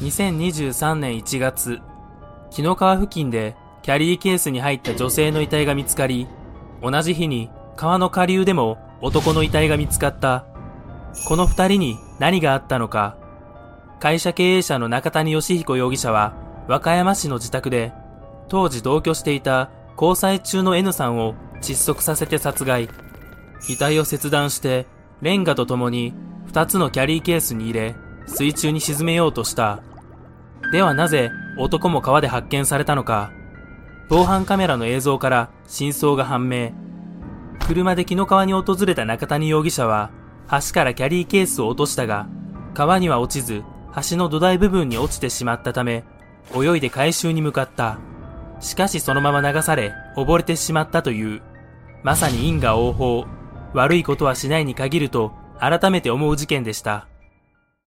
2023年1月、木の川付近でキャリーケースに入った女性の遺体が見つかり、同じ日に川の下流でも男の遺体が見つかった。この二人に何があったのか。会社経営者の中谷義彦容疑者は和歌山市の自宅で当時同居していた交際中の N さんを窒息させて殺害。遺体を切断してレンガと共に二つのキャリーケースに入れ水中に沈めようとした。ではなぜ男も川で発見されたのか。防犯カメラの映像から真相が判明。車で紀の川に訪れた中谷容疑者は、橋からキャリーケースを落としたが、川には落ちず、橋の土台部分に落ちてしまったため、泳いで回収に向かった。しかしそのまま流され、溺れてしまったという。まさに因果応報。悪いことはしないに限ると、改めて思う事件でした。